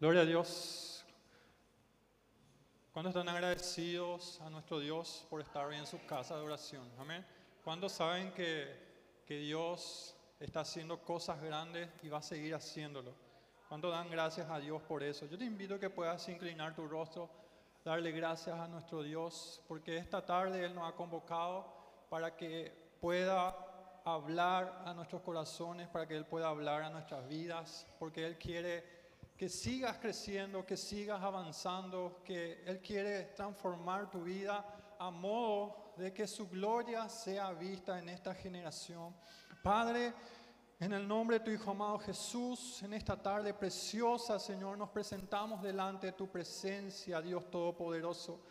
Gloria a Dios. ¿Cuántos están agradecidos a nuestro Dios por estar en su casa de oración? Amén. ¿Cuántos saben que, que Dios está haciendo cosas grandes y va a seguir haciéndolo? ¿Cuántos dan gracias a Dios por eso? Yo te invito a que puedas inclinar tu rostro, darle gracias a nuestro Dios, porque esta tarde Él nos ha convocado para que pueda hablar a nuestros corazones, para que Él pueda hablar a nuestras vidas, porque Él quiere que sigas creciendo, que sigas avanzando, que Él quiere transformar tu vida a modo de que su gloria sea vista en esta generación. Padre, en el nombre de tu Hijo amado Jesús, en esta tarde preciosa, Señor, nos presentamos delante de tu presencia, Dios Todopoderoso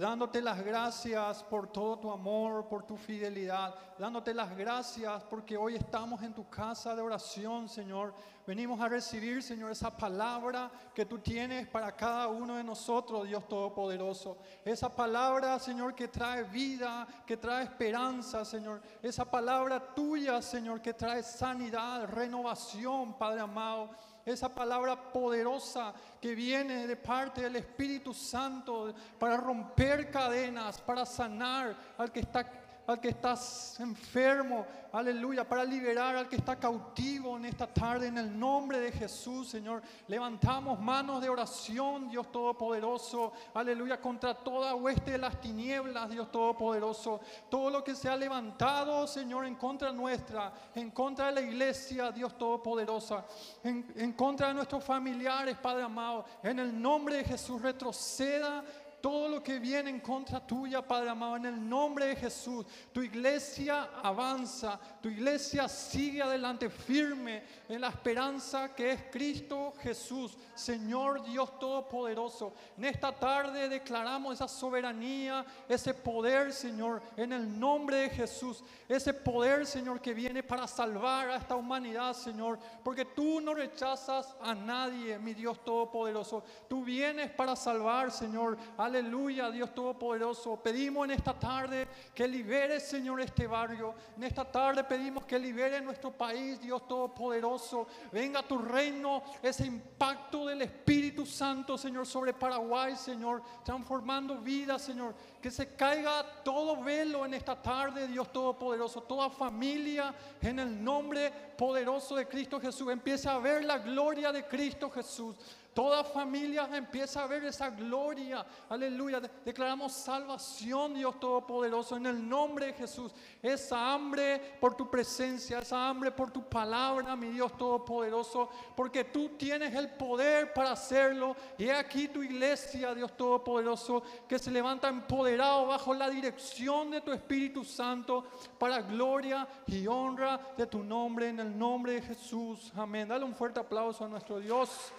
dándote las gracias por todo tu amor, por tu fidelidad, dándote las gracias porque hoy estamos en tu casa de oración, Señor. Venimos a recibir, Señor, esa palabra que tú tienes para cada uno de nosotros, Dios Todopoderoso. Esa palabra, Señor, que trae vida, que trae esperanza, Señor. Esa palabra tuya, Señor, que trae sanidad, renovación, Padre amado esa palabra poderosa que viene de parte del Espíritu Santo para romper cadenas, para sanar al que está al que estás enfermo, aleluya, para liberar al que está cautivo en esta tarde, en el nombre de Jesús, Señor. Levantamos manos de oración, Dios Todopoderoso, aleluya, contra toda hueste de las tinieblas, Dios Todopoderoso. Todo lo que se ha levantado, Señor, en contra nuestra, en contra de la iglesia, Dios Todopoderosa, en, en contra de nuestros familiares, Padre amado, en el nombre de Jesús, retroceda todo lo que viene en contra tuya, Padre amado, en el nombre de Jesús. Tu iglesia avanza, tu iglesia sigue adelante firme en la esperanza que es Cristo Jesús, Señor Dios Todopoderoso. En esta tarde declaramos esa soberanía, ese poder, Señor, en el nombre de Jesús. Ese poder, Señor, que viene para salvar a esta humanidad, Señor. Porque tú no rechazas a nadie, mi Dios Todopoderoso. Tú vienes para salvar, Señor, a Aleluya, Dios Todopoderoso. Pedimos en esta tarde que libere, Señor, este barrio. En esta tarde pedimos que libere nuestro país, Dios Todopoderoso. Venga tu reino, ese impacto del Espíritu Santo, Señor, sobre Paraguay, Señor, transformando vidas, Señor. Que se caiga todo velo en esta tarde, Dios Todopoderoso. Toda familia, en el nombre poderoso de Cristo Jesús, empieza a ver la gloria de Cristo Jesús. Toda familia empieza a ver esa gloria. Aleluya. Declaramos salvación, Dios Todopoderoso, en el nombre de Jesús. Esa hambre por tu presencia, esa hambre por tu palabra, mi Dios Todopoderoso, porque tú tienes el poder para hacerlo. Y aquí tu iglesia, Dios Todopoderoso, que se levanta empoderado bajo la dirección de tu Espíritu Santo para gloria y honra de tu nombre, en el nombre de Jesús. Amén. Dale un fuerte aplauso a nuestro Dios.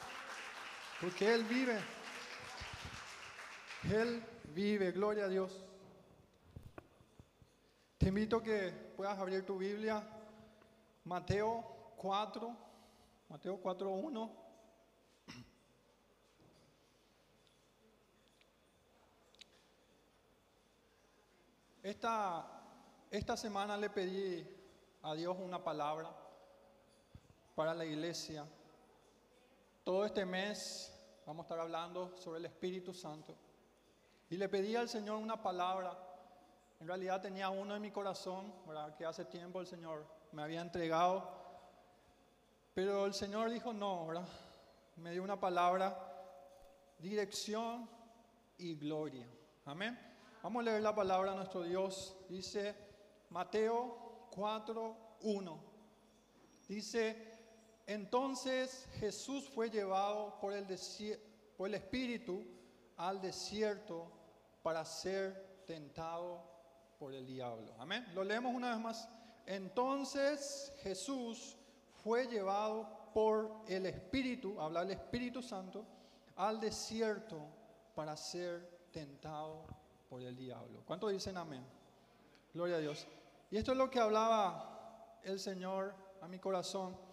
Porque Él vive. Él vive, gloria a Dios. Te invito a que puedas abrir tu Biblia, Mateo 4, Mateo 4, 1. Esta, esta semana le pedí a Dios una palabra para la iglesia. Todo este mes vamos a estar hablando sobre el Espíritu Santo. Y le pedí al Señor una palabra. En realidad tenía uno en mi corazón, ¿verdad? que hace tiempo el Señor me había entregado. Pero el Señor dijo no. Me dio una palabra, dirección y gloria. Amén. Vamos a leer la palabra a nuestro Dios. Dice Mateo 4, 1. Dice, entonces Jesús fue llevado por el, Espíritu al desierto para ser tentado por el diablo. Amén. Lo leemos una vez más. Entonces Jesús fue llevado por el Espíritu, habla el Espíritu Santo, al desierto para ser tentado por el diablo. ¿Cuántos dicen amén? Gloria a Dios. Y esto es lo que hablaba el Señor a mi corazón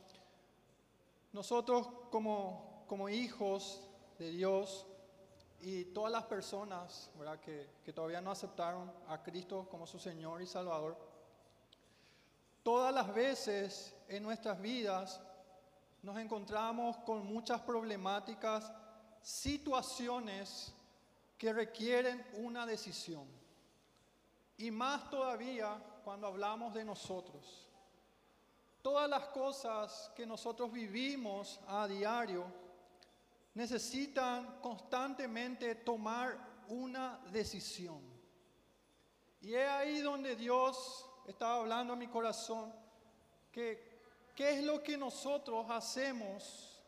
nosotros como, hijos de Dios y todas las personas que todavía no aceptaron a Cristo como su Señor y Salvador, todas las veces en nuestras vidas nos encontramos con muchas problemáticas, situaciones que requieren una decisión. Y más todavía cuando hablamos de nosotros. Todas las cosas que nosotros vivimos a diario necesitan constantemente tomar una decisión. Y es ahí donde Dios estaba hablando a mi corazón, que qué es lo que nosotros hacemos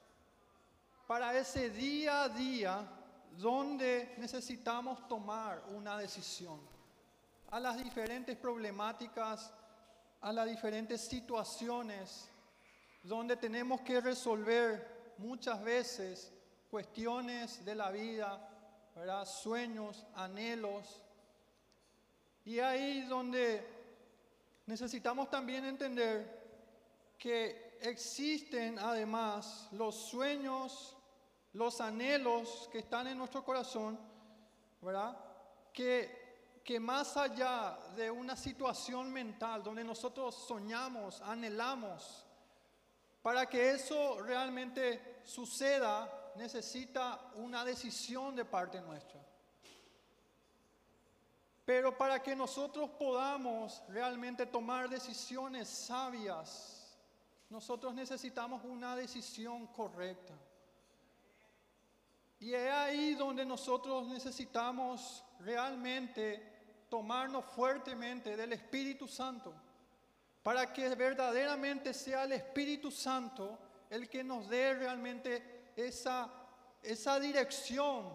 para ese día a día donde necesitamos tomar una decisión. A las diferentes problemáticas, a las diferentes situaciones donde tenemos que resolver muchas veces cuestiones de la vida, ¿verdad? sueños, anhelos. Y ahí donde necesitamos también entender que existen además los sueños, los anhelos que están en nuestro corazón, ¿verdad? Que, que más allá de una situación mental donde nosotros soñamos, anhelamos, para que eso realmente suceda, necesita una decisión de parte nuestra. Pero para que nosotros podamos realmente tomar decisiones sabias, nosotros necesitamos una decisión correcta. Y es ahí donde nosotros necesitamos realmente tomarnos fuertemente del Espíritu Santo, para que verdaderamente sea el Espíritu Santo el que nos dé realmente esa, esa dirección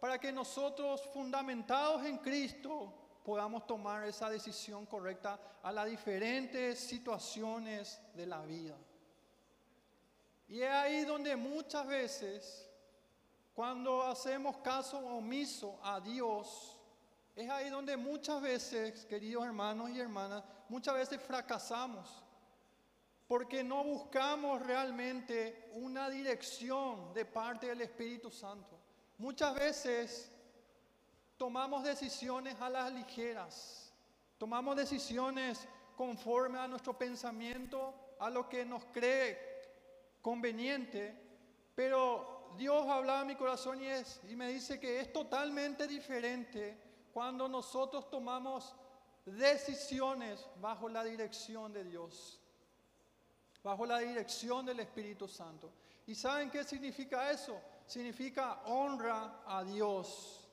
para que nosotros, fundamentados en Cristo, podamos tomar esa decisión correcta a las diferentes situaciones de la vida. Y es ahí donde muchas veces, cuando hacemos caso omiso a Dios, es ahí donde muchas veces, queridos hermanos y hermanas, muchas veces fracasamos porque no buscamos realmente una dirección de parte del Espíritu Santo. Muchas veces tomamos decisiones a las ligeras, tomamos decisiones conforme a nuestro pensamiento, a lo que nos cree conveniente, pero Dios habla a mi corazón y, y me dice que es totalmente diferente cuando nosotros tomamos decisiones bajo la dirección de Dios bajo la dirección del Espíritu Santo. ¿Y saben qué significa eso? Significa honra a Dios.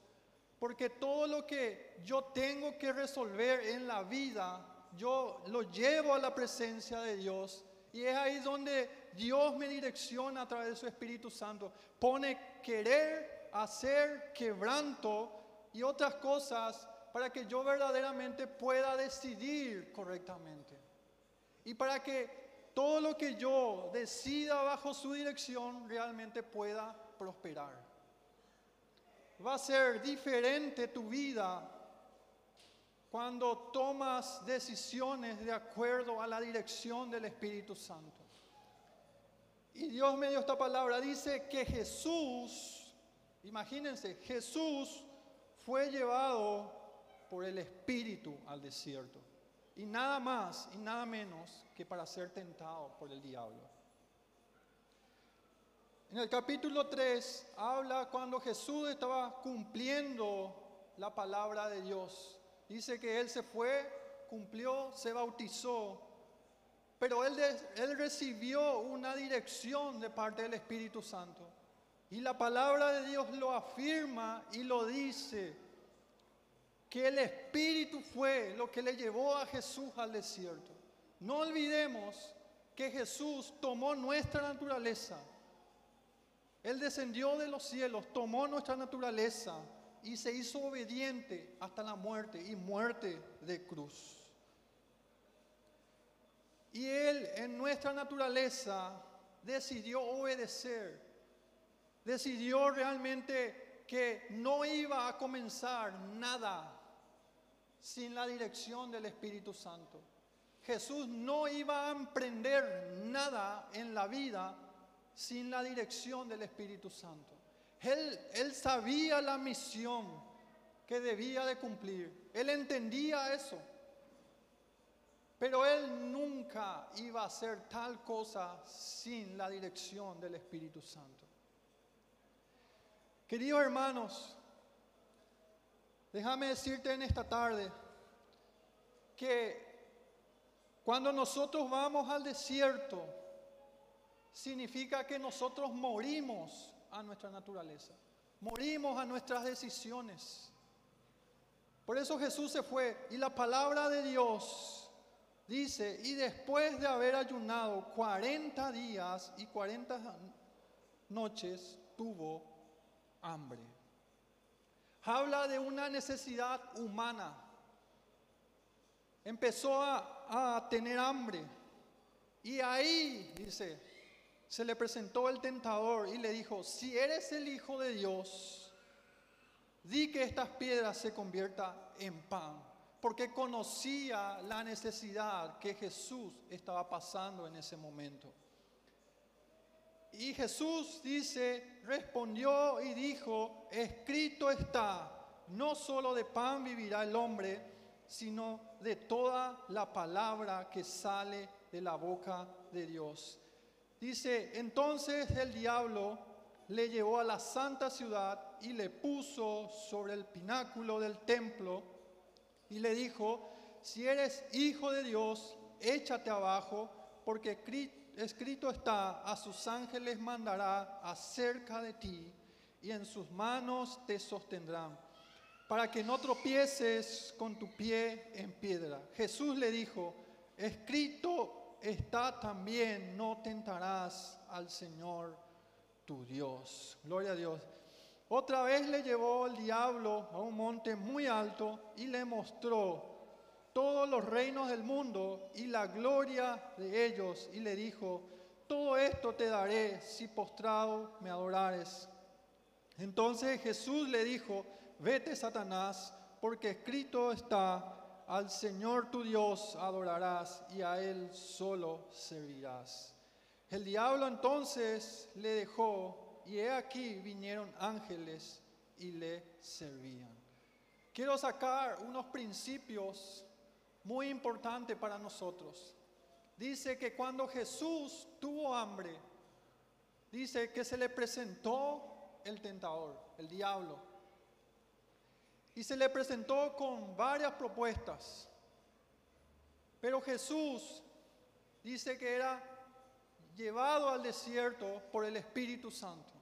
Porque todo lo que yo tengo que resolver en la vida, yo lo llevo a la presencia de Dios. Y es ahí donde Dios me direcciona a través de su Espíritu Santo. Pone querer, hacer, quebranto y otras cosas para que yo verdaderamente pueda decidir correctamente. Y para que todo lo que yo decida bajo su dirección realmente pueda prosperar. Va a ser diferente tu vida cuando tomas decisiones de acuerdo a la dirección del Espíritu Santo. Y Dios me dio esta palabra, dice que Jesús, imagínense, Jesús fue llevado por el Espíritu al desierto. Y nada más y nada menos que para ser tentado por el diablo. En el capítulo 3 habla cuando Jesús estaba cumpliendo la palabra de Dios. Dice que Él se fue, cumplió, se bautizó, pero él, recibió una dirección de parte del Espíritu Santo. Y la palabra de Dios lo afirma y lo dice que el Espíritu fue lo que le llevó a Jesús al desierto. No olvidemos que Jesús tomó nuestra naturaleza. Él descendió de los cielos, tomó nuestra naturaleza y se hizo obediente hasta la muerte y muerte de cruz. Y Él en nuestra naturaleza decidió obedecer, decidió realmente que no iba a comenzar nada sin la dirección del Espíritu Santo. Jesús no iba a emprender nada en la vida sin la dirección del Espíritu Santo. Él, él sabía la misión que debía de cumplir. Él entendía eso. Pero él nunca iba a hacer tal cosa sin la dirección del Espíritu Santo. Queridos hermanos, déjame decirte en esta tarde que cuando nosotros vamos al desierto, significa que nosotros morimos a nuestra naturaleza, morimos a nuestras decisiones. Por eso Jesús se fue y la palabra de Dios dice, y después de haber ayunado 40 días y 40 noches, tuvo hambre. Habla de una necesidad humana. Empezó a, tener hambre. Y ahí, dice, se le presentó el tentador y le dijo, si eres el Hijo de Dios, di que estas piedras se conviertan en pan, porque conocía la necesidad que Jesús estaba pasando en ese momento. Y Jesús dice, respondió y dijo, escrito está, no solo de pan vivirá el hombre, sino de toda la palabra que sale de la boca de Dios. Dice, entonces el diablo le llevó a la santa ciudad y le puso sobre el pináculo del templo y le dijo, si eres hijo de Dios, échate abajo, porque escrito está, a sus ángeles mandará acerca de ti y en sus manos te sostendrán, para que no tropieces con tu pie en piedra. Jesús le dijo, escrito está también, no tentarás al Señor tu Dios. Gloria a Dios. Otra vez le llevó el diablo a un monte muy alto y le mostró todos los reinos del mundo y la gloria de ellos y le dijo, todo esto te daré si postrado me adorares. Entonces Jesús le dijo, vete Satanás, porque escrito está, al Señor tu Dios adorarás y a Él solo servirás. El diablo entonces le dejó y he aquí vinieron ángeles y le servían. Quiero sacar unos principios muy importantes para nosotros. Dice que cuando Jesús tuvo hambre, dice que se le presentó el tentador, el diablo y se le presentó con varias propuestas. Pero Jesús dice que era llevado al desierto por el Espíritu Santo,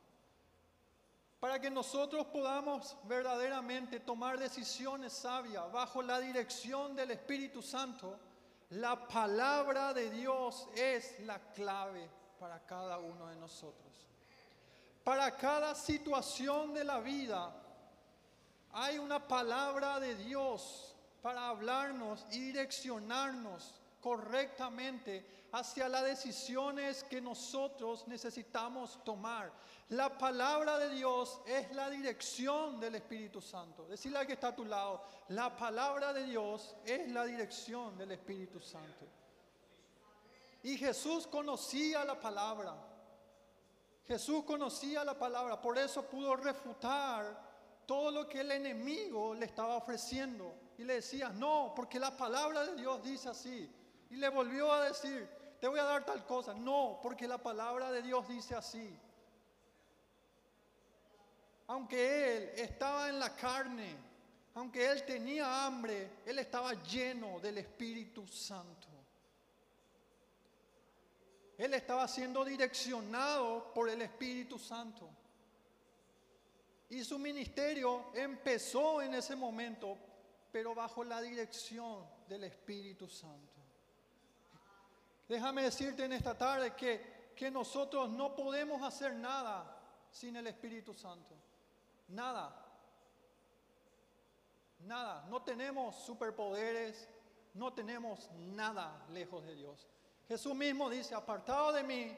para que nosotros podamos verdaderamente tomar decisiones sabias bajo la dirección del Espíritu Santo. La palabra de Dios es la clave para cada uno de nosotros. Para cada situación de la vida, hay una palabra de Dios para hablarnos y direccionarnos correctamente hacia las decisiones que nosotros necesitamos tomar. La palabra de Dios es la dirección del Espíritu Santo. Decirle al que está a tu lado, la palabra de Dios es la dirección del Espíritu Santo. Y Jesús conocía la palabra. Jesús conocía la palabra, por eso pudo refutar todo lo que el enemigo le estaba ofreciendo. Y le decía, no, porque la palabra de Dios dice así. Y le volvió a decir, te voy a dar tal cosa. No, porque la palabra de Dios dice así. Aunque él estaba en la carne, aunque él tenía hambre, él estaba lleno del Espíritu Santo. Él estaba siendo direccionado por el Espíritu Santo. Y su ministerio empezó en ese momento, pero bajo la dirección del Espíritu Santo. Déjame decirte en esta tarde que, que nosotros no podemos hacer nada sin el Espíritu Santo. Nada. Nada. No tenemos superpoderes, no tenemos nada lejos de Dios. Jesús mismo dice, apartado de mí,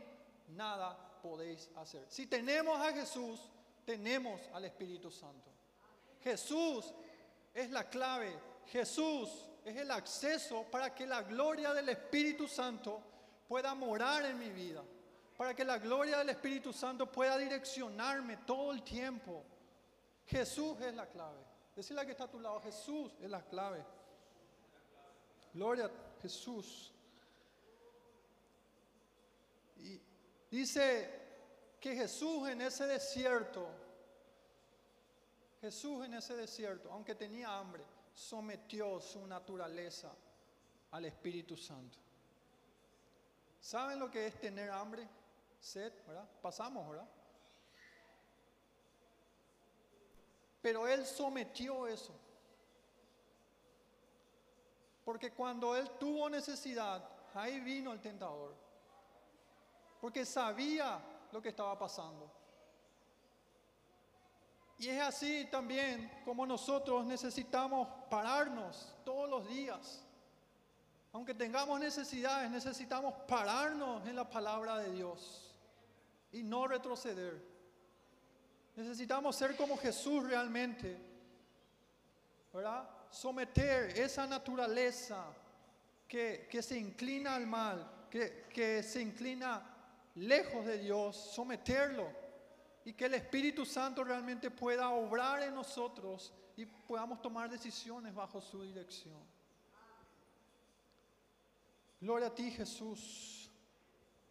nada podéis hacer. Si tenemos a Jesús, tenemos al Espíritu Santo. Jesús es la clave. Jesús es el acceso para que la gloria del Espíritu Santo pueda morar en mi vida. Para que la gloria del Espíritu Santo pueda direccionarme todo el tiempo. Jesús es la clave. Decirle que está a tu lado, Jesús es la clave. Gloria Jesús. Y dice que Jesús en ese desierto, Jesús en ese desierto, aunque tenía hambre, sometió su naturaleza al Espíritu Santo. ¿Saben lo que es tener hambre? Sed, ¿verdad? Pasamos, ¿verdad? Pero Él sometió eso. Porque cuando Él tuvo necesidad, ahí vino el tentador. Porque sabía lo que estaba pasando. Y es así también como nosotros necesitamos pararnos todos los días. Aunque tengamos necesidades, necesitamos pararnos en la palabra de Dios y no retroceder. Necesitamos ser como Jesús realmente, ¿verdad? Someter esa naturaleza que, se inclina al mal, que, que se inclina lejos de Dios, someterlo y que el Espíritu Santo realmente pueda obrar en nosotros y podamos tomar decisiones bajo su dirección. Gloria a ti Jesús.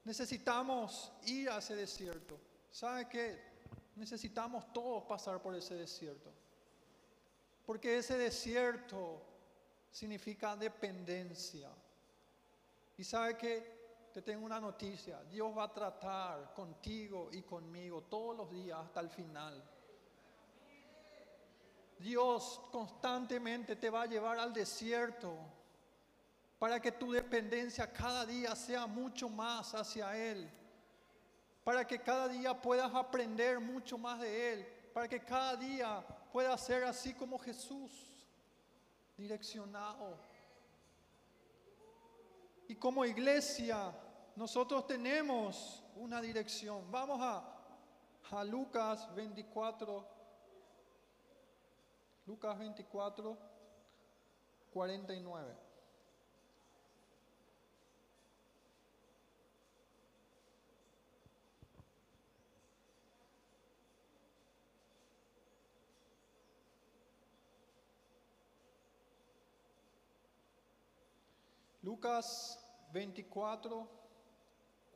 Necesitamos ir a ese desierto. ¿Sabe qué? Necesitamos todos pasar por ese desierto. Porque ese desierto significa dependencia. Y sabe que te tengo una noticia, Dios va a tratar contigo y conmigo todos los días hasta el final. Dios constantemente te va a llevar al desierto para que tu dependencia cada día sea mucho más hacia Él, para que cada día puedas aprender mucho más de Él, para que cada día puedas ser así como Jesús, direccionado. Y como iglesia, nosotros tenemos una dirección. Vamos a, a Lucas 24, Lucas 24, 49. Lucas 24,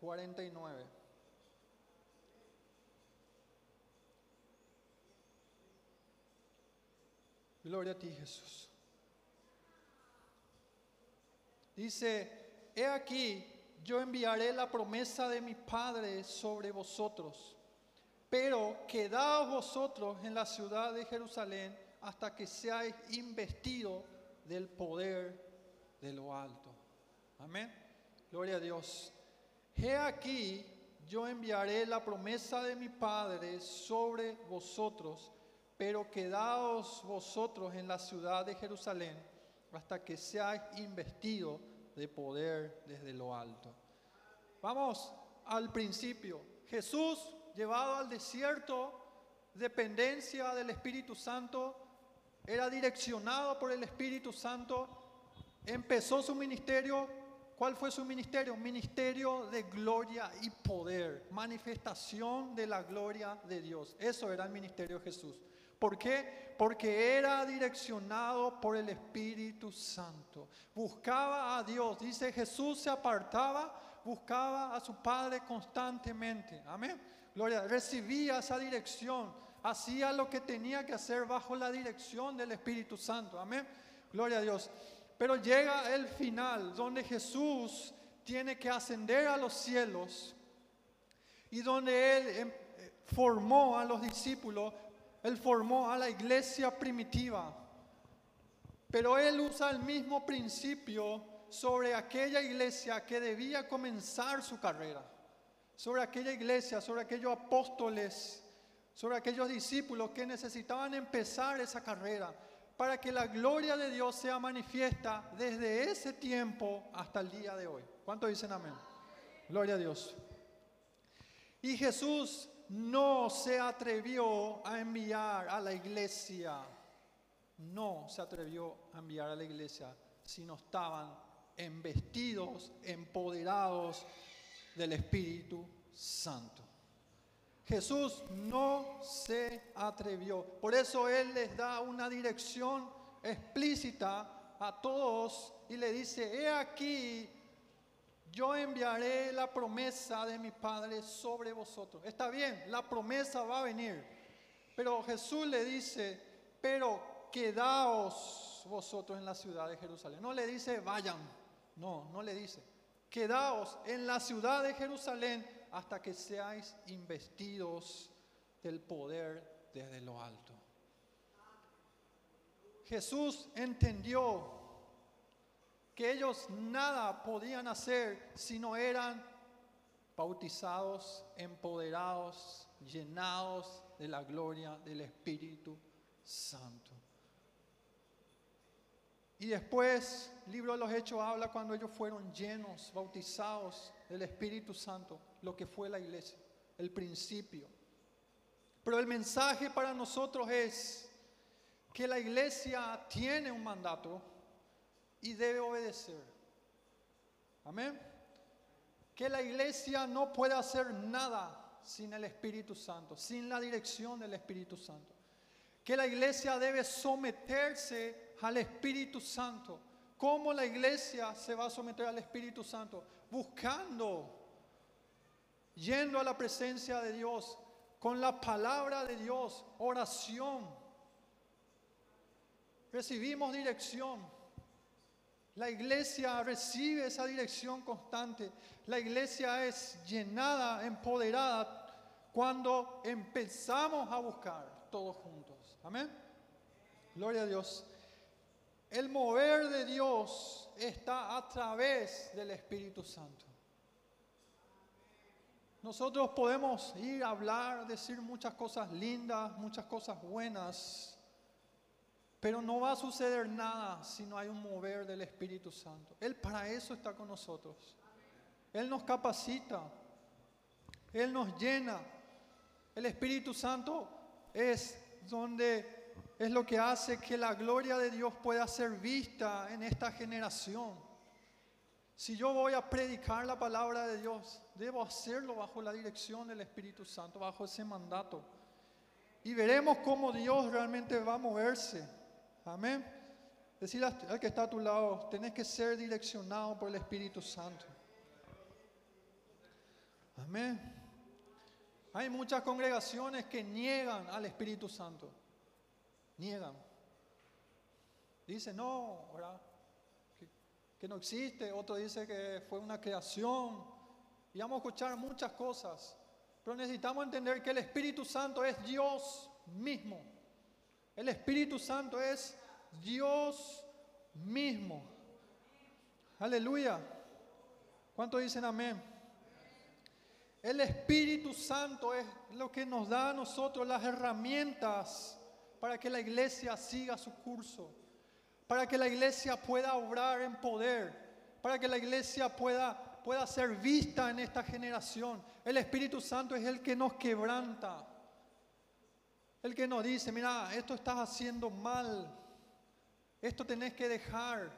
49. Gloria a ti Jesús. Dice, he aquí, yo enviaré la promesa de mi Padre sobre vosotros, pero quedaos vosotros en la ciudad de Jerusalén hasta que seáis investidos del poder de lo alto. Amén. Gloria a Dios. He aquí, yo enviaré la promesa de mi Padre sobre vosotros, pero quedaos vosotros en la ciudad de Jerusalén hasta que seáis investidos de poder desde lo alto. Vamos al principio. Jesús llevado al desierto, dependencia del Espíritu Santo, era direccionado por el Espíritu Santo, empezó su ministerio ¿Cuál fue su ministerio? Ministerio de gloria y poder, manifestación de la gloria de Dios. Eso era el ministerio de Jesús. ¿Por qué? Porque era direccionado por el Espíritu Santo. Buscaba a Dios. Dice Jesús se apartaba, buscaba a su Padre constantemente. Amén. Gloria. Recibía esa dirección. Hacía lo que tenía que hacer bajo la dirección del Espíritu Santo. Amén. Gloria a Dios. Pero llega el final donde Jesús tiene que ascender a los cielos y donde Él em, formó a los discípulos, Él formó a la iglesia primitiva. Pero Él usa el mismo principio sobre aquella iglesia que debía comenzar su carrera, sobre aquella iglesia, sobre aquellos apóstoles, sobre aquellos discípulos que necesitaban empezar esa carrera para que la gloria de Dios sea manifiesta desde ese tiempo hasta el día de hoy. ¿Cuántos dicen amén? Gloria a Dios. Y Jesús no se atrevió a enviar a la iglesia, no se atrevió a enviar a la iglesia si no estaban embestidos, empoderados del Espíritu Santo. Jesús no se atrevió. Por eso Él les da una dirección explícita a todos y le dice, he aquí, yo enviaré la promesa de mi Padre sobre vosotros. Está bien, la promesa va a venir. Pero Jesús le dice, pero quedaos vosotros en la ciudad de Jerusalén. No le dice, vayan. No, no le dice. Quedaos en la ciudad de Jerusalén hasta que seáis investidos del poder desde lo alto. Jesús entendió que ellos nada podían hacer si no eran bautizados, empoderados, llenados de la gloria del Espíritu Santo. Y después, el libro de los Hechos habla cuando ellos fueron llenos, bautizados del Espíritu Santo, lo que fue la iglesia, el principio. Pero el mensaje para nosotros es que la iglesia tiene un mandato y debe obedecer. Amén. Que la iglesia no puede hacer nada sin el Espíritu Santo, sin la dirección del Espíritu Santo. Que la iglesia debe someterse al Espíritu Santo. ¿Cómo la iglesia se va a someter al Espíritu Santo? Buscando, yendo a la presencia de Dios, con la palabra de Dios, oración. Recibimos dirección. La iglesia recibe esa dirección constante. La iglesia es llenada, empoderada cuando empezamos a buscar todos juntos. Amén. Gloria a Dios. El mover de Dios está a través del Espíritu Santo. Nosotros podemos ir a hablar, decir muchas cosas lindas, muchas cosas buenas, pero no va a suceder nada si no hay un mover del Espíritu Santo. Él para eso está con nosotros. Él nos capacita, Él nos llena. El Espíritu Santo es donde es lo que hace que la gloria de Dios pueda ser vista en esta generación. Si yo voy a predicar la palabra de Dios, debo hacerlo bajo la dirección del Espíritu Santo, bajo ese mandato. Y veremos cómo Dios realmente va a moverse. Amén. Decir al que está a tu lado, tenés que ser direccionado por el Espíritu Santo. Amén. Hay muchas congregaciones que niegan al Espíritu Santo niegan. Dice, no, Que, que, no existe, otro dice que fue una creación. Y vamos a escuchar muchas cosas, pero necesitamos entender que el Espíritu Santo es Dios mismo. El Espíritu Santo es Dios mismo. Aleluya. ¿Cuántos dicen amén? El Espíritu Santo es lo que nos da a nosotros las herramientas para que la iglesia siga su curso, para que la iglesia pueda obrar en poder, para que la iglesia pueda, pueda ser vista en esta generación. El Espíritu Santo es el que nos quebranta, el que nos dice, mira, esto estás haciendo mal, esto tenés que dejar,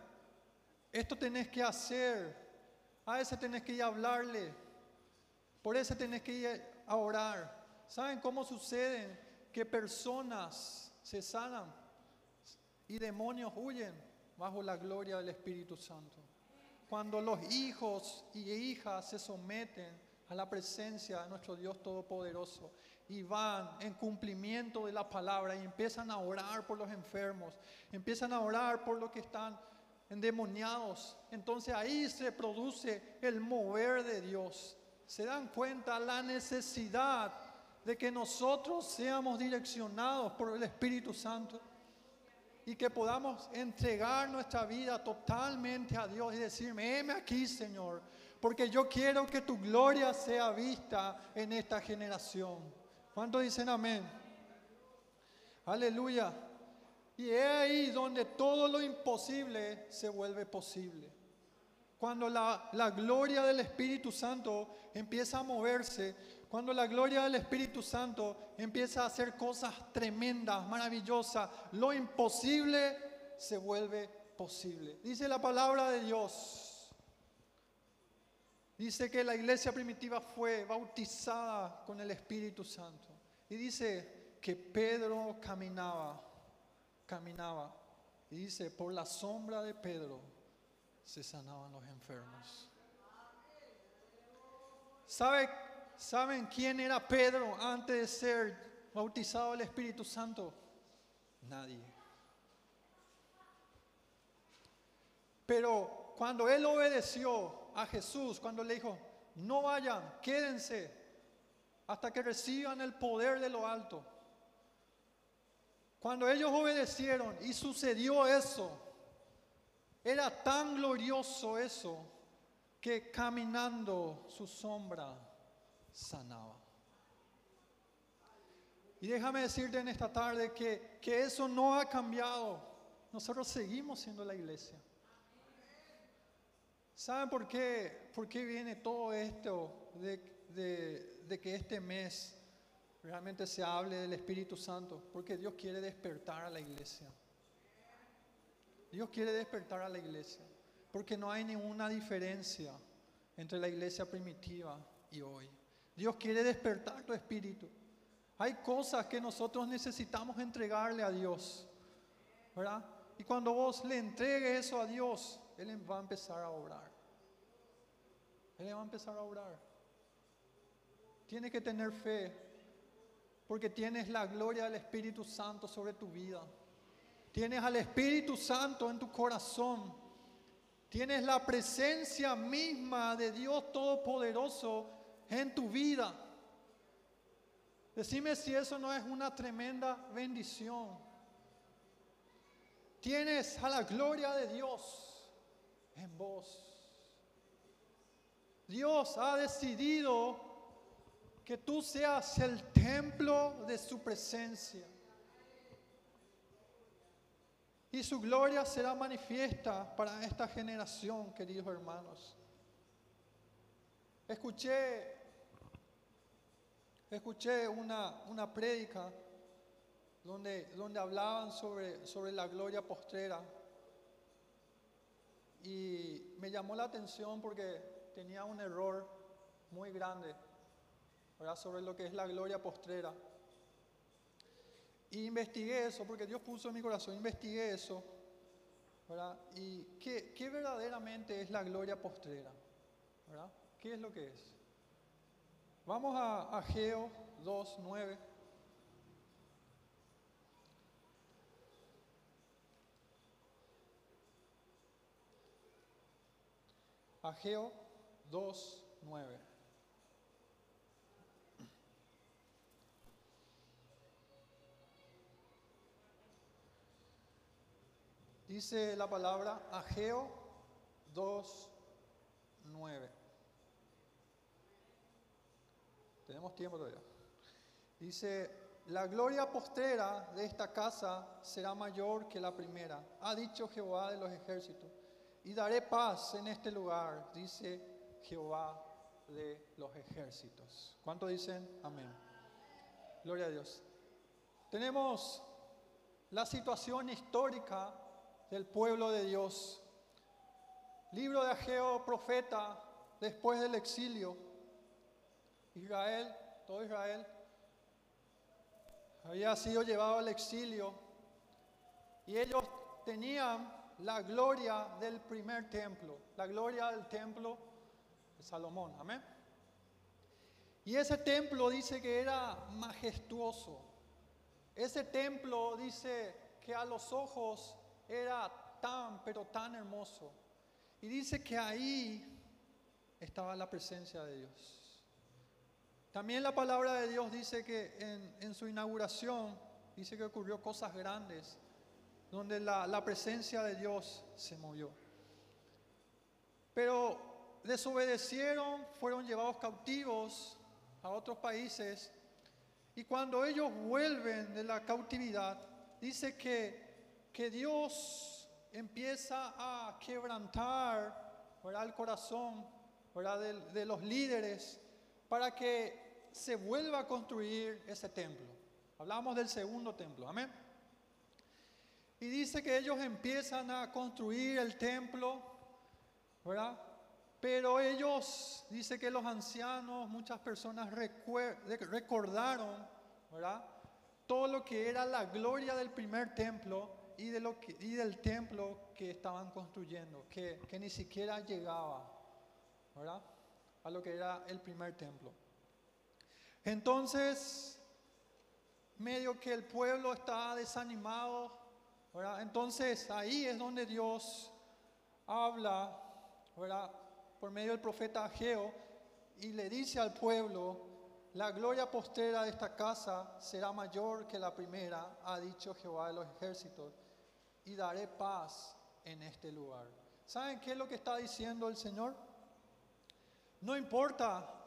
esto tenés que hacer, a ese tenés que ir a hablarle, por ese tenés que ir a orar. ¿Saben cómo sucede que personas se sanan y demonios huyen bajo la gloria del Espíritu Santo. Cuando los hijos y hijas se someten a la presencia de nuestro Dios Todopoderoso y van en cumplimiento de la palabra y empiezan a orar por los enfermos, empiezan a orar por los que están endemoniados, entonces ahí se produce el mover de Dios. Se dan cuenta la necesidad de que nosotros seamos direccionados por el Espíritu Santo y que podamos entregar nuestra vida totalmente a Dios y decirme, heme aquí, Señor, porque yo quiero que tu gloria sea vista en esta generación. ¿Cuántos dicen amén? Aleluya. Y es ahí donde todo lo imposible se vuelve posible. Cuando la, la gloria del Espíritu Santo empieza a moverse, cuando la gloria del Espíritu Santo empieza a hacer cosas tremendas, maravillosas, lo imposible se vuelve posible. Dice la palabra de Dios. Dice que la iglesia primitiva fue bautizada con el Espíritu Santo. Y dice que Pedro caminaba, caminaba. Y dice, por la sombra de Pedro, se sanaban los enfermos. ¿Sabe, ¿Saben quién era Pedro antes de ser bautizado el Espíritu Santo? Nadie. Pero cuando él obedeció a Jesús, cuando le dijo, no vayan, quédense hasta que reciban el poder de lo alto. Cuando ellos obedecieron y sucedió eso, era tan glorioso eso que caminando su sombra sanaba. Y déjame decirte en esta tarde que, que eso no ha cambiado. Nosotros seguimos siendo la iglesia. ¿Saben por qué, por qué viene todo esto de, de que este mes realmente se hable del Espíritu Santo? Porque Dios quiere despertar a la iglesia. Dios quiere despertar a la iglesia. Porque no hay ninguna diferencia entre la iglesia primitiva y hoy. Dios quiere despertar tu espíritu. Hay cosas que nosotros necesitamos entregarle a Dios. ¿Verdad? Y cuando vos le entregues eso a Dios, Él va a empezar a obrar. Él va a empezar a obrar. Tienes que tener fe, porque tienes la gloria del Espíritu Santo sobre tu vida. Tienes al Espíritu Santo en tu corazón. Tienes la presencia misma de Dios Todopoderoso en tu vida. Decime si eso no es una tremenda bendición. Tienes a la gloria de Dios en vos. Dios ha decidido que tú seas el templo de su presencia. Y su gloria será manifiesta para esta generación, queridos hermanos. Escuché, escuché una, una donde, donde hablaban sobre, sobre la gloria postrera. Y me llamó la atención porque tenía un error muy grande sobre lo que es la gloria postrera. Investigué eso, porque Dios puso en mi corazón, investigué eso. ¿Y qué, qué verdaderamente es la gloria postrera? ¿verdad? ¿Qué es lo que es? Vamos a Ageo 2.9. Ageo 2.9. Dice la palabra Ageo 2.9. Tenemos tiempo todavía. Dice, la gloria postrera de esta casa será mayor que la primera, ha dicho Jehová de los ejércitos. Y daré paz en este lugar, dice Jehová de los ejércitos. ¿Cuánto dicen? Amén. Gloria a Dios. Tenemos la situación histórica del pueblo de Dios. Libro de Ageo, profeta, después del exilio Israel, todo Israel, había sido llevado al exilio y ellos tenían la gloria del primer templo, la gloria del templo de Salomón, amén. Y ese templo dice que era majestuoso. Ese templo dice que a los ojos era tan, pero tan hermoso. Y dice que ahí estaba la presencia de Dios. También la palabra de Dios dice que en, su inauguración dice que ocurrió cosas grandes, donde la, presencia de Dios se movió. Pero desobedecieron, fueron llevados cautivos a otros países y cuando ellos vuelven de la cautividad, dice que, que Dios empieza a quebrantar el corazón de los líderes para que se vuelva a construir ese templo. Hablamos del segundo templo, amén. Y dice que ellos empiezan a construir el templo, ¿verdad? Pero ellos, dice que los ancianos, muchas personas recordaron, ¿verdad? Todo lo que era la gloria del primer templo y, del templo que estaban construyendo, que, que ni siquiera llegaba, ¿verdad? A lo que era el primer templo. Entonces, medio que el pueblo estaba desanimado. Entonces ahí es donde Dios habla. Por medio del profeta Ageo y le dice al pueblo, la gloria postera de esta casa será mayor que la primera, ha dicho Jehová de los ejércitos, y daré paz en este lugar. ¿Saben qué es lo que está diciendo el Señor? No importa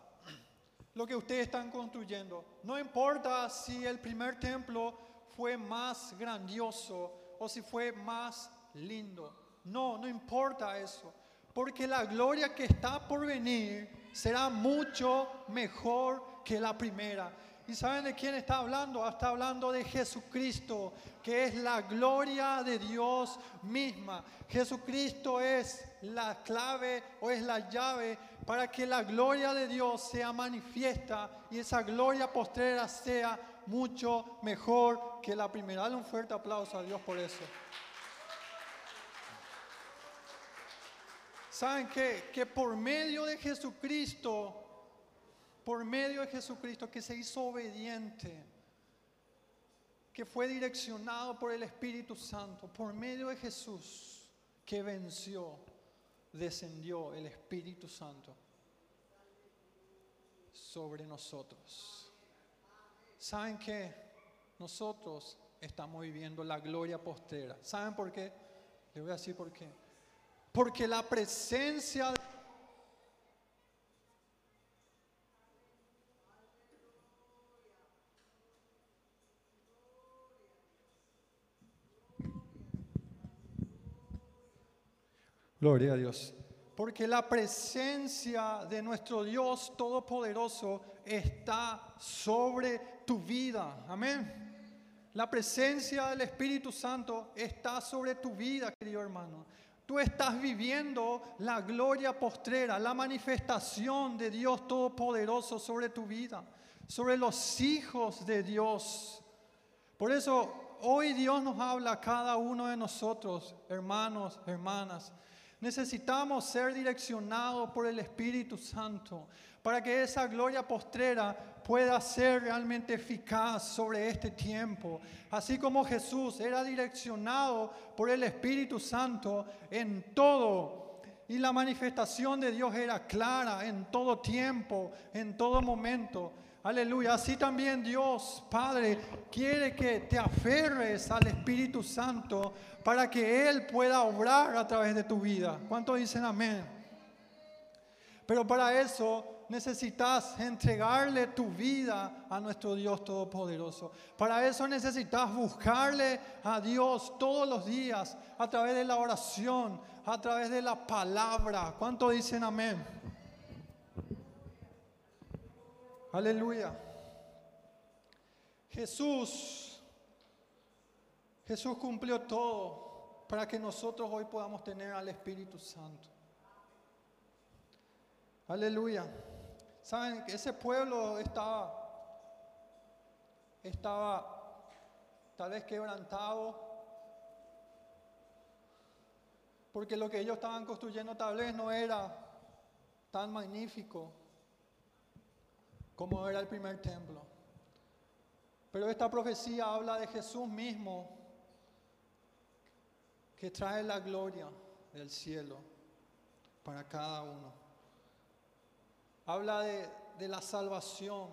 lo que ustedes están construyendo, no importa si el primer templo fue más grandioso o si fue más lindo. No, no importa eso, porque la gloria que está por venir será mucho mejor que la primera. ¿Y saben de quién está hablando? Está hablando de Jesucristo, que es la gloria de Dios misma. Jesucristo es la clave o es la llave para que la gloria de Dios sea manifiesta y esa gloria postrera sea mucho mejor que la primera. Dale un fuerte aplauso a Dios por eso. ¿Saben qué? Que por medio de Jesucristo por medio de Jesucristo que se hizo obediente, que fue direccionado por el Espíritu Santo, por medio de Jesús que venció, descendió el Espíritu Santo sobre nosotros. ¿Saben qué? Nosotros estamos viviendo la gloria postera. ¿Saben por qué? Les voy a decir por qué. Porque la presencia de Gloria a Dios. Porque la presencia de nuestro Dios Todopoderoso está sobre tu vida. Amén. La presencia del Espíritu Santo está sobre tu vida, querido hermano. Tú estás viviendo la gloria postrera, la manifestación de Dios Todopoderoso sobre tu vida, sobre los hijos de Dios. Por eso hoy Dios nos habla a cada uno de nosotros, hermanos, hermanas Necesitamos ser direccionados por el Espíritu Santo para que esa gloria postrera pueda ser realmente eficaz sobre este tiempo. Así como Jesús era direccionado por el Espíritu Santo en todo y la manifestación de Dios era clara en todo tiempo, en todo momento. Aleluya. Así también Dios, Padre, quiere que te aferres al Espíritu Santo para que Él pueda obrar a través de tu vida. ¿Cuántos dicen amén? Pero para eso necesitas entregarle tu vida a nuestro Dios Todopoderoso. Para eso necesitas buscarle a Dios todos los días a través de la oración, a través de la palabra. ¿Cuántos dicen amén? Aleluya. Jesús, Jesús cumplió todo para que nosotros hoy podamos tener al Espíritu Santo. Aleluya. Saben que ese pueblo estaba, estaba tal vez quebrantado, porque lo que ellos estaban construyendo tal vez no era tan magnífico como era el primer templo. Pero esta profecía habla de Jesús mismo, que trae la gloria del cielo para cada uno. Habla de, la salvación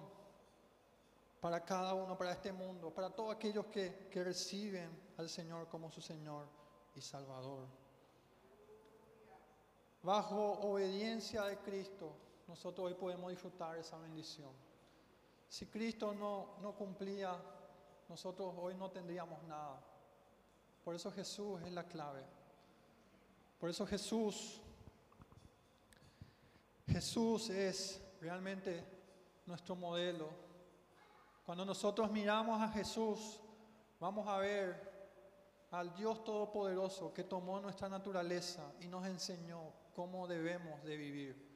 para cada uno, para este mundo, para todos aquellos que, que reciben al Señor como su Señor y Salvador. Bajo obediencia de Cristo, nosotros hoy podemos disfrutar esa bendición. Si Cristo no, no cumplía, nosotros hoy no tendríamos nada. Por eso Jesús es la clave. Por eso Jesús, Jesús es realmente nuestro modelo. Cuando nosotros miramos a Jesús, vamos a ver al Dios Todopoderoso que tomó nuestra naturaleza y nos enseñó cómo debemos de vivir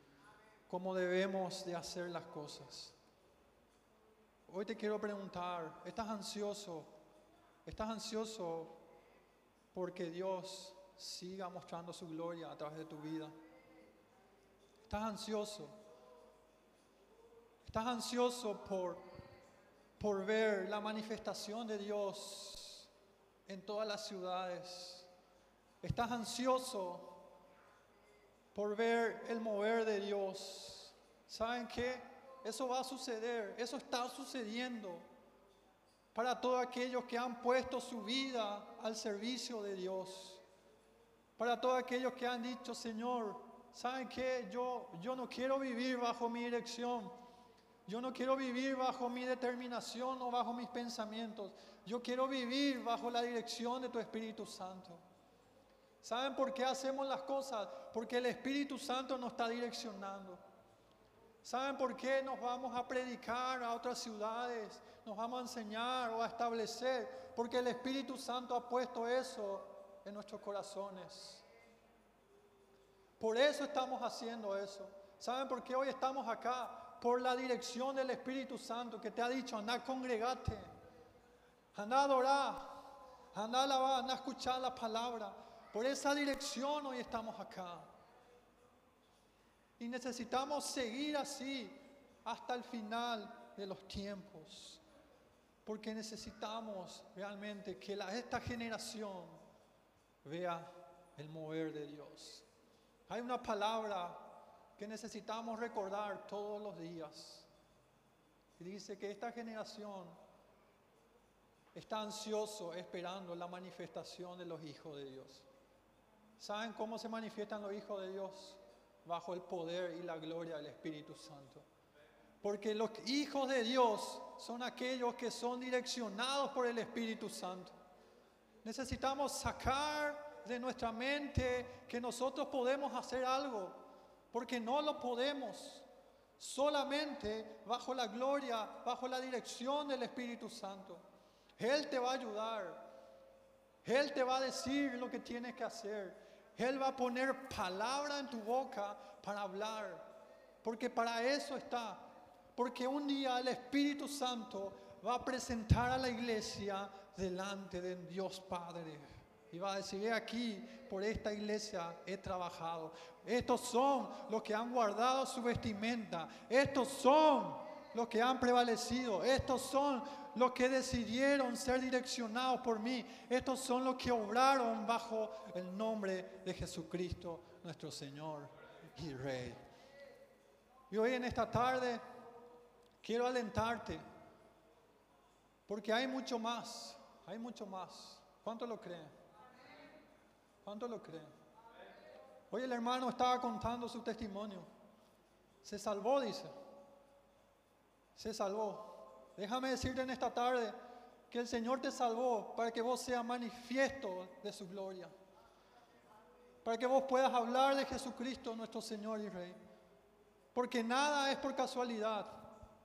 cómo debemos de hacer las cosas. Hoy te quiero preguntar, ¿estás ansioso? ¿Estás ansioso porque Dios siga mostrando su gloria a través de tu vida. Estás ansioso. Estás ansioso por, por ver la manifestación de Dios en todas las ciudades. Estás ansioso por ver el mover de Dios. ¿Saben qué? Eso va a suceder, eso está sucediendo para todos aquellos que han puesto su vida al servicio de Dios. Para todos aquellos que han dicho, Señor, ¿saben qué? Yo, yo no quiero vivir bajo mi dirección. Yo no quiero vivir bajo mi determinación o bajo mis pensamientos. Yo quiero vivir bajo la dirección de tu Espíritu Santo. ¿Saben por qué hacemos las cosas? Porque el Espíritu Santo nos está direccionando. ¿Saben por qué nos vamos a predicar a otras ciudades? Nos vamos a enseñar o a establecer. Porque el Espíritu Santo ha puesto eso en nuestros corazones. Por eso estamos haciendo eso. ¿Saben por qué hoy estamos acá? Por la dirección del Espíritu Santo que te ha dicho, anda, congregate, anda a adorar, anda a anda a escuchar la palabra. Por esa dirección hoy estamos acá. Y necesitamos seguir así hasta el final de los tiempos. Porque necesitamos realmente que esta generación vea el mover de Dios. Hay una palabra que necesitamos recordar todos los días. Y dice que esta generación está ansioso esperando la manifestación de los hijos de Dios. ¿Saben cómo se manifiestan los hijos de Dios? bajo el poder y la gloria del Espíritu Santo. Porque los hijos de Dios son aquellos que son direccionados por el Espíritu Santo. Necesitamos sacar de nuestra mente que nosotros podemos hacer algo, porque no lo podemos. Solamente bajo la gloria, bajo la dirección del Espíritu Santo. Él te va a ayudar. Él te va a decir lo que tienes que hacer. Él va a poner palabra en tu boca para hablar. Porque para eso está. Porque un día el Espíritu Santo va a presentar a la iglesia delante de Dios Padre. Y va a decir, aquí, por esta iglesia he trabajado. Estos son los que han guardado su vestimenta. Estos son los que han prevalecido. Estos son los que decidieron ser direccionados por mí. Estos son los que obraron bajo el nombre de Jesucristo, nuestro Señor y Rey. Y hoy en esta tarde quiero alentarte, porque hay mucho más, hay mucho más. ¿Cuánto lo creen? ¿Cuánto lo creen? Hoy el hermano estaba contando su testimonio. Se salvó, dice. Se salvó. Déjame decirte en esta tarde que el Señor te salvó para que vos seas manifiesto de su gloria. Para que vos puedas hablar de Jesucristo, nuestro Señor y Rey. Porque nada es por casualidad.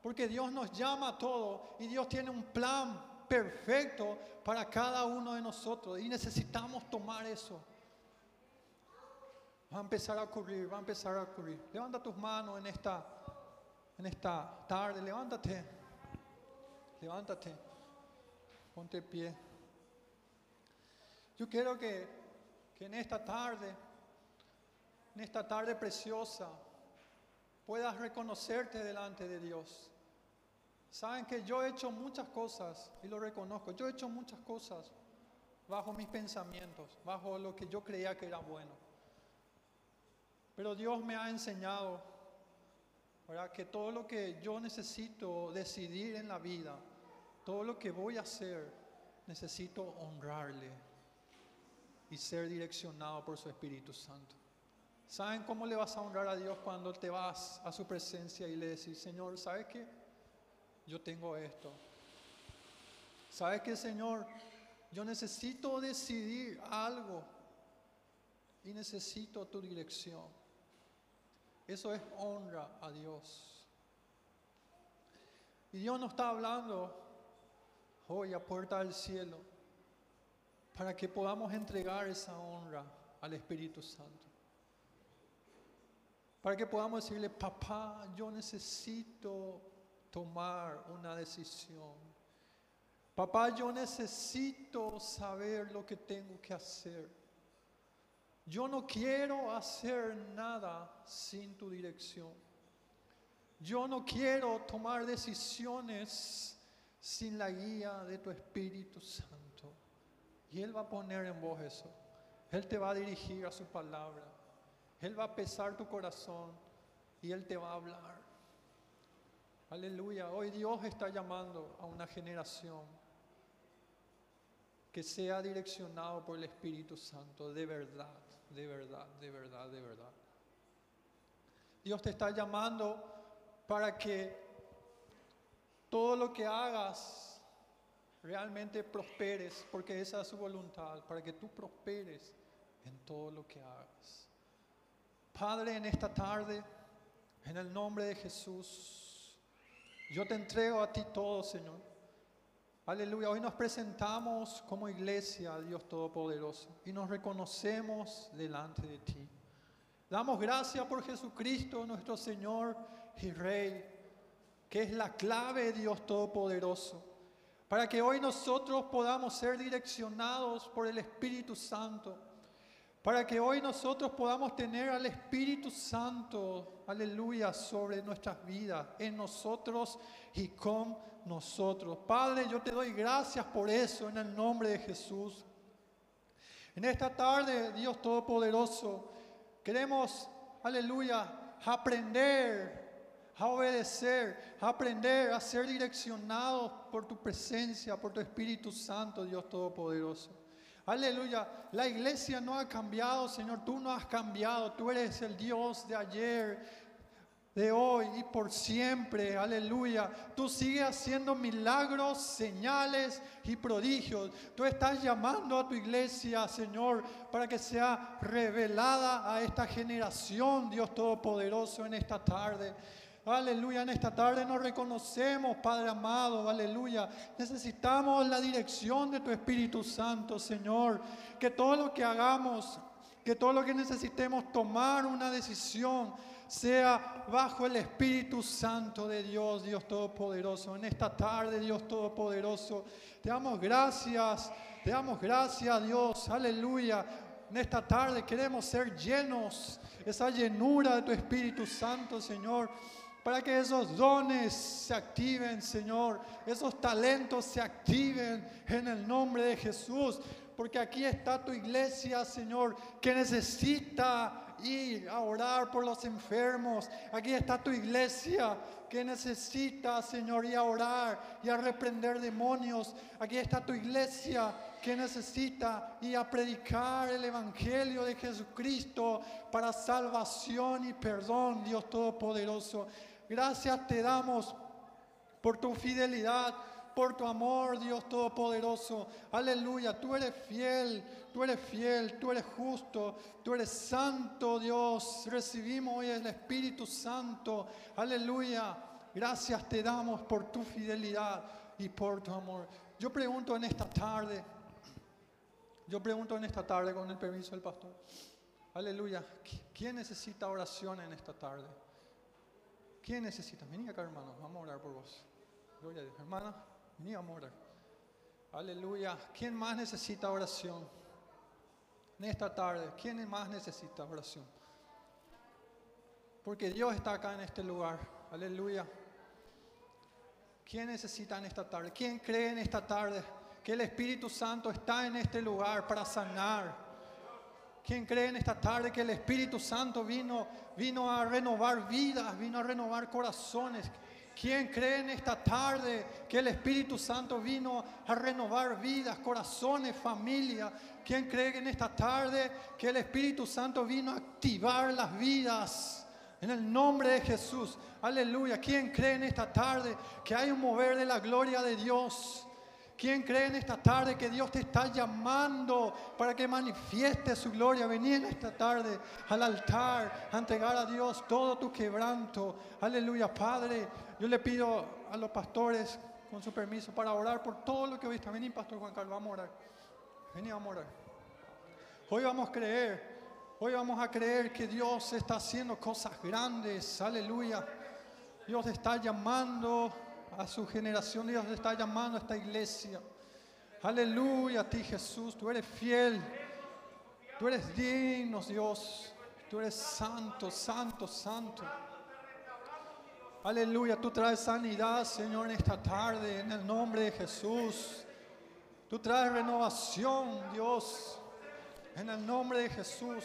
Porque Dios nos llama a todo y Dios tiene un plan perfecto para cada uno de nosotros. Y necesitamos tomar eso. Va a empezar a ocurrir, va a empezar a ocurrir. Levanta tus manos en esta, en esta tarde, levántate. Levántate, ponte pie. Yo quiero que, que en esta tarde, en esta tarde preciosa, puedas reconocerte delante de Dios. Saben que yo he hecho muchas cosas y lo reconozco. Yo he hecho muchas cosas bajo mis pensamientos, bajo lo que yo creía que era bueno. Pero Dios me ha enseñado que todo lo que yo necesito decidir en la vida, todo lo que voy a hacer, necesito honrarle y ser direccionado por su Espíritu Santo. ¿Saben cómo le vas a honrar a Dios cuando te vas a su presencia y le decís, Señor, ¿sabes qué? Yo tengo esto. ¿Sabes qué, Señor? Yo necesito decidir algo y necesito tu dirección. Eso es honra a Dios. Y Dios no está hablando hoy a puerta del cielo para que podamos entregar esa honra al Espíritu Santo. Para que podamos decirle, papá, yo necesito tomar una decisión. Papá, yo necesito saber lo que tengo que hacer. Yo no quiero hacer nada sin tu dirección. Yo no quiero tomar decisiones sin la guía de tu Espíritu Santo. Y Él va a poner en vos eso. Él te va a dirigir a su palabra. Él va a pesar tu corazón y Él te va a hablar. Aleluya. Hoy Dios está llamando a una generación que sea direccionado por el Espíritu Santo de verdad, de verdad, de verdad, de verdad. Dios te está llamando para que todo lo que hagas realmente prosperes, porque esa es su voluntad, para que tú prosperes en todo lo que hagas. Padre, en esta tarde, en el nombre de Jesús, yo te entrego a ti todo, Señor. Aleluya, hoy nos presentamos como iglesia, Dios Todopoderoso, y nos reconocemos delante de ti. Damos gracias por Jesucristo, nuestro Señor y Rey, que es la clave, Dios Todopoderoso, para que hoy nosotros podamos ser direccionados por el Espíritu Santo para que hoy nosotros podamos tener al Espíritu Santo, aleluya, sobre nuestras vidas, en nosotros y con nosotros. Padre, yo te doy gracias por eso en el nombre de Jesús. En esta tarde, Dios Todopoderoso, queremos, aleluya, aprender a obedecer, a aprender a ser direccionados por tu presencia, por tu Espíritu Santo, Dios Todopoderoso. Aleluya. La iglesia no ha cambiado, Señor. Tú no has cambiado. Tú eres el Dios de ayer, de hoy y por siempre. Aleluya. Tú sigues haciendo milagros, señales y prodigios. Tú estás llamando a tu iglesia, Señor, para que sea revelada a esta generación, Dios Todopoderoso, en esta tarde. Aleluya, en esta tarde nos reconocemos, Padre amado, aleluya. Necesitamos la dirección de tu Espíritu Santo, Señor. Que todo lo que hagamos, que todo lo que necesitemos tomar una decisión, sea bajo el Espíritu Santo de Dios, Dios Todopoderoso. En esta tarde, Dios Todopoderoso, te damos gracias, te damos gracias, Dios, aleluya. En esta tarde queremos ser llenos, esa llenura de tu Espíritu Santo, Señor para que esos dones se activen, Señor, esos talentos se activen en el nombre de Jesús, porque aquí está tu iglesia, Señor, que necesita ir a orar por los enfermos. Aquí está tu iglesia que necesita, Señor, ir a orar y a reprender demonios. Aquí está tu iglesia que necesita ir a predicar el Evangelio de Jesucristo para salvación y perdón, Dios Todopoderoso. Gracias te damos por tu fidelidad, por tu amor, Dios Todopoderoso. Aleluya, tú eres fiel, tú eres fiel, tú eres justo, tú eres santo, Dios. Recibimos hoy el Espíritu Santo. Aleluya. Gracias te damos por tu fidelidad y por tu amor. Yo pregunto en esta tarde, yo pregunto en esta tarde con el permiso del pastor. Aleluya. ¿Quién necesita oración en esta tarde? ¿Quién necesita? Vení acá, hermano. Vamos a orar por vos. Gloria a Dios. Hermana, vení a orar. Aleluya. ¿Quién más necesita oración? En esta tarde, ¿quién más necesita oración? Porque Dios está acá en este lugar. Aleluya. ¿Quién necesita en esta tarde? ¿Quién cree en esta tarde que el Espíritu Santo está en este lugar para sanar? ¿Quién cree en esta tarde que el Espíritu Santo vino, vino a renovar vidas, vino a renovar corazones? ¿Quién cree en esta tarde que el Espíritu Santo vino a renovar vidas, corazones, familia? ¿Quién cree en esta tarde que el Espíritu Santo vino a activar las vidas? En el nombre de Jesús. Aleluya. ¿Quién cree en esta tarde que hay un mover de la gloria de Dios? ¿Quién cree en esta tarde que Dios te está llamando para que manifieste su gloria? Vení en esta tarde al altar a entregar a Dios todo tu quebranto. Aleluya, Padre. Yo le pido a los pastores, con su permiso, para orar por todo lo que hoy está. Vení, Pastor Juan Carlos, vamos a orar. Vení, a orar. Hoy vamos a creer, hoy vamos a creer que Dios está haciendo cosas grandes. Aleluya. Dios está llamando a su generación. Dios está llamando a esta iglesia. Aleluya a ti Jesús, tú eres fiel. Tú eres digno, Dios. Tú eres santo, santo, santo. Aleluya, tú traes sanidad, Señor, en esta tarde, en el nombre de Jesús. Tú traes renovación, Dios, en el nombre de Jesús.